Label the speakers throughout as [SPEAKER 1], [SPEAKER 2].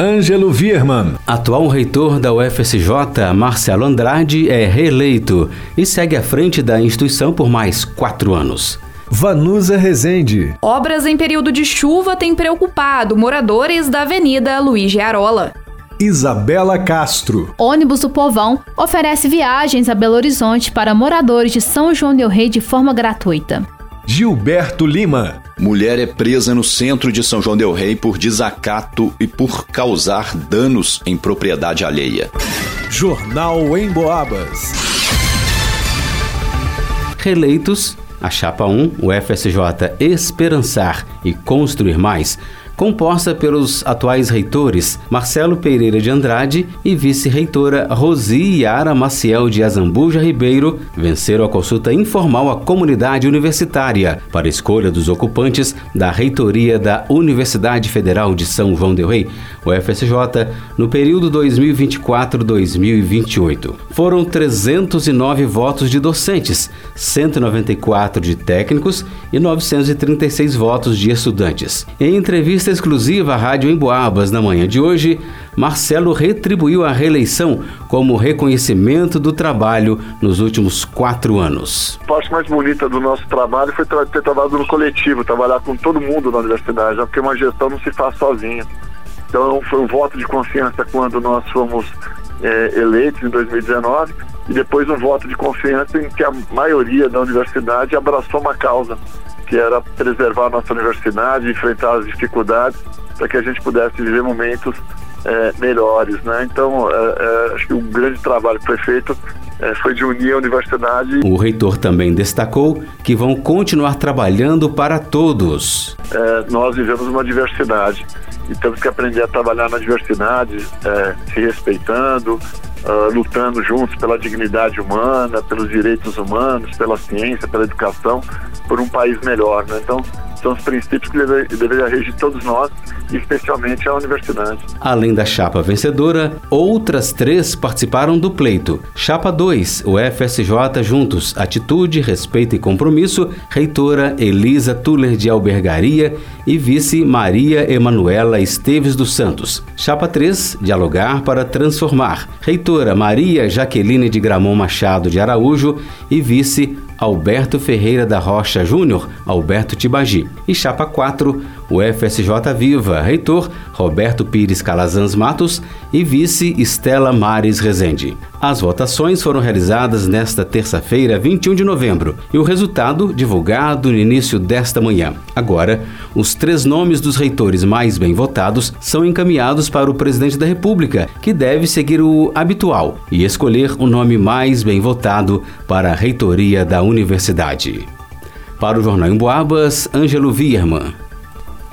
[SPEAKER 1] Ângelo Vierman.
[SPEAKER 2] Atual reitor da UFSJ, Marcelo Andrade, é reeleito e segue à frente da instituição por mais quatro anos.
[SPEAKER 1] Vanusa Rezende.
[SPEAKER 3] Obras em período de chuva têm preocupado moradores da Avenida Luiz Gearola.
[SPEAKER 1] Isabela Castro.
[SPEAKER 4] Ônibus do Povão oferece viagens a Belo Horizonte para moradores de São João del Rei de forma gratuita.
[SPEAKER 1] Gilberto Lima.
[SPEAKER 5] Mulher é presa no centro de São João del Rei por desacato e por causar danos em propriedade alheia.
[SPEAKER 1] Jornal em Boabas.
[SPEAKER 2] Reeleitos, a Chapa 1, o FSJ Esperançar e Construir Mais composta pelos atuais reitores Marcelo Pereira de Andrade e vice-reitora Rosi Yara Maciel de Azambuja Ribeiro, venceram a consulta informal à comunidade universitária para escolha dos ocupantes da reitoria da Universidade Federal de São João del Rei, o FSJ, no período 2024-2028. Foram 309 votos de docentes, 194 de técnicos e 936 votos de estudantes. Em entrevista entrevista exclusiva à Rádio Emboabas na manhã de hoje, Marcelo retribuiu a reeleição como reconhecimento do trabalho nos últimos quatro anos.
[SPEAKER 6] A parte mais bonita do nosso trabalho foi ter trabalhado no coletivo, trabalhar com todo mundo na universidade, né? porque uma gestão não se faz sozinha. Então foi um voto de confiança quando nós fomos é, eleitos em 2019 e depois um voto de confiança em que a maioria da universidade abraçou uma causa que era preservar a nossa universidade, enfrentar as dificuldades para que a gente pudesse viver momentos é, melhores, né? Então, é, é, acho que o grande trabalho que foi feito é, foi de unir a universidade.
[SPEAKER 2] O reitor também destacou que vão continuar trabalhando para todos.
[SPEAKER 6] É, nós vivemos uma diversidade e temos que aprender a trabalhar na diversidade, é, se respeitando, uh, lutando juntos pela dignidade humana, pelos direitos humanos, pela ciência, pela educação, por um país melhor. Né? Então, são os princípios que deve, deveriam regir todos nós, especialmente a universidade.
[SPEAKER 2] Além da chapa vencedora, outras três participaram do pleito. Chapa 2, o FSJ Juntos, Atitude, Respeito e Compromisso, reitora Elisa Tuller de Albergaria e vice Maria Emanuela Esteves dos Santos. Chapa 3, Dialogar para Transformar, reitora Maria Jaqueline de Gramon Machado de Araújo e vice Alberto Ferreira da Rocha Júnior, Alberto Tibagi. E chapa 4, o FSJ Viva, reitor Roberto Pires Calazans Matos e vice Estela Mares Rezende. As votações foram realizadas nesta terça-feira, 21 de novembro, e o resultado divulgado no início desta manhã. Agora, os três nomes dos reitores mais bem votados são encaminhados para o presidente da República, que deve seguir o habitual e escolher o nome mais bem votado para a reitoria da universidade. Para o Jornal em Boabas, Ângelo Vierman.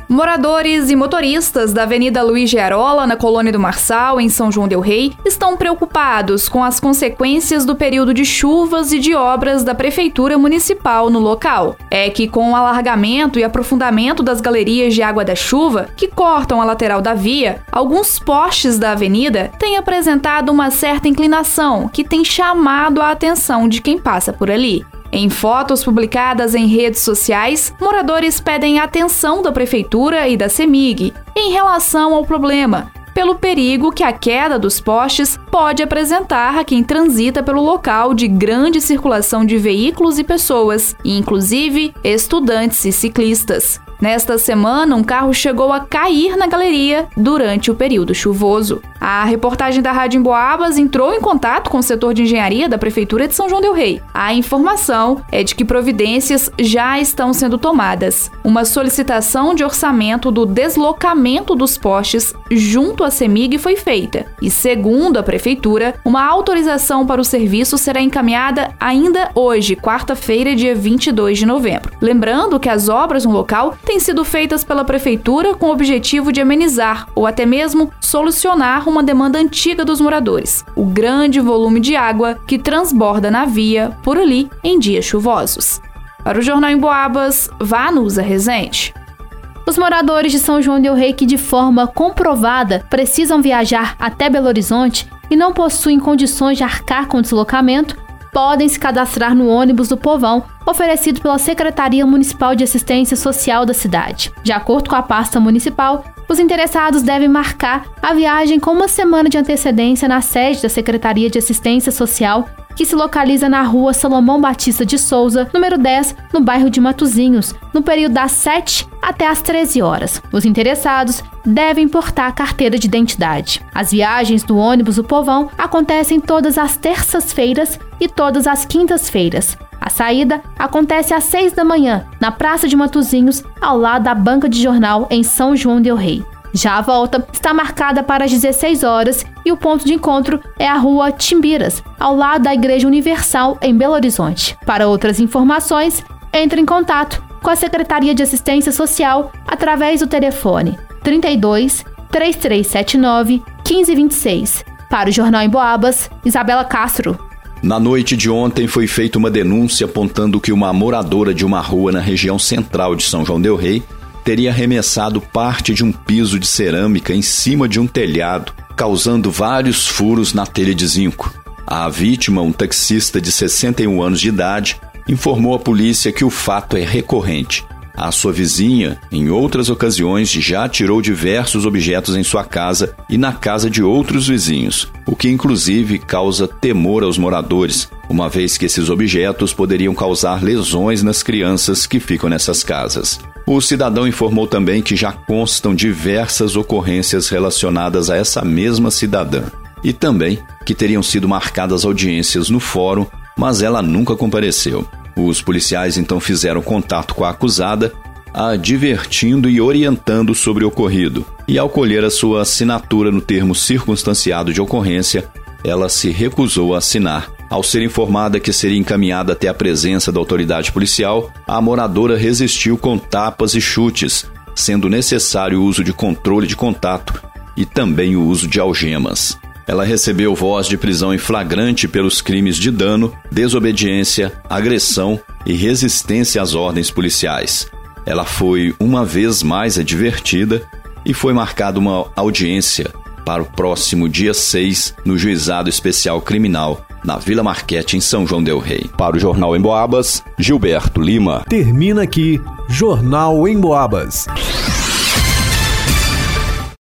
[SPEAKER 3] Moradores e motoristas da Avenida Luiz Gearola, na Colônia do Marçal, em São João del Rei, estão preocupados com as consequências do período de chuvas e de obras da Prefeitura Municipal no local. É que, com o alargamento e aprofundamento das galerias de água da chuva, que cortam a lateral da via, alguns postes da avenida têm apresentado uma certa inclinação que tem chamado a atenção de quem passa por ali. Em fotos publicadas em redes sociais, moradores pedem atenção da prefeitura e da CEMIG em relação ao problema, pelo perigo que a queda dos postes pode apresentar a quem transita pelo local de grande circulação de veículos e pessoas, inclusive estudantes e ciclistas. Nesta semana, um carro chegou a cair na galeria durante o período chuvoso. A reportagem da Rádio Emboabas entrou em contato com o setor de engenharia da Prefeitura de São João Del Rei. A informação é de que providências já estão sendo tomadas. Uma solicitação de orçamento do deslocamento dos postes junto à CEMIG foi feita. E, segundo a Prefeitura, uma autorização para o serviço será encaminhada ainda hoje, quarta-feira, dia 22 de novembro. Lembrando que as obras no local têm sido feitas pela Prefeitura com o objetivo de amenizar ou até mesmo solucionar uma demanda antiga dos moradores: o grande volume de água que transborda na via por ali em dias chuvosos. Para o Jornal em Boabas, Vanusa Rezende.
[SPEAKER 4] Os moradores de São João del Rei que de forma comprovada precisam viajar até Belo Horizonte e não possuem condições de arcar com o deslocamento, podem se cadastrar no ônibus do Povão, oferecido pela Secretaria Municipal de Assistência Social da cidade. De acordo com a pasta municipal, os interessados devem marcar a viagem com uma semana de antecedência na sede da Secretaria de Assistência Social que se localiza na rua Salomão Batista de Souza, número 10, no bairro de Matozinhos, no período das 7 até as 13 horas. Os interessados devem portar carteira de identidade. As viagens do ônibus do Povão acontecem todas as terças-feiras e todas as quintas-feiras. A saída acontece às 6 da manhã, na Praça de Matozinhos, ao lado da banca de jornal em São João del Rei. Já a volta está marcada para as 16 horas e o ponto de encontro é a rua Timbiras, ao lado da Igreja Universal, em Belo Horizonte. Para outras informações, entre em contato com a Secretaria de Assistência Social através do telefone 32 3379 1526. Para o Jornal em Boabas, Isabela Castro.
[SPEAKER 5] Na noite de ontem foi feita uma denúncia apontando que uma moradora de uma rua na região central de São João del Rei teria arremessado parte de um piso de cerâmica em cima de um telhado, causando vários furos na telha de zinco. A vítima, um taxista de 61 anos de idade, informou à polícia que o fato é recorrente. A sua vizinha, em outras ocasiões, já tirou diversos objetos em sua casa e na casa de outros vizinhos, o que inclusive causa temor aos moradores, uma vez que esses objetos poderiam causar lesões nas crianças que ficam nessas casas. O cidadão informou também que já constam diversas ocorrências relacionadas a essa mesma cidadã e também que teriam sido marcadas audiências no fórum, mas ela nunca compareceu. Os policiais então fizeram contato com a acusada, advertindo e orientando sobre o ocorrido. E ao colher a sua assinatura no termo circunstanciado de ocorrência, ela se recusou a assinar ao ser informada que seria encaminhada até a presença da autoridade policial, a moradora resistiu com tapas e chutes, sendo necessário o uso de controle de contato e também o uso de algemas. Ela recebeu voz de prisão em flagrante pelos crimes de dano, desobediência, agressão e resistência às ordens policiais. Ela foi uma vez mais advertida e foi marcada uma audiência para o próximo dia 6 no Juizado Especial Criminal na Vila Marquete, em São João Del Rei. Para o Jornal em Boabas, Gilberto Lima.
[SPEAKER 1] Termina aqui Jornal em Boabas.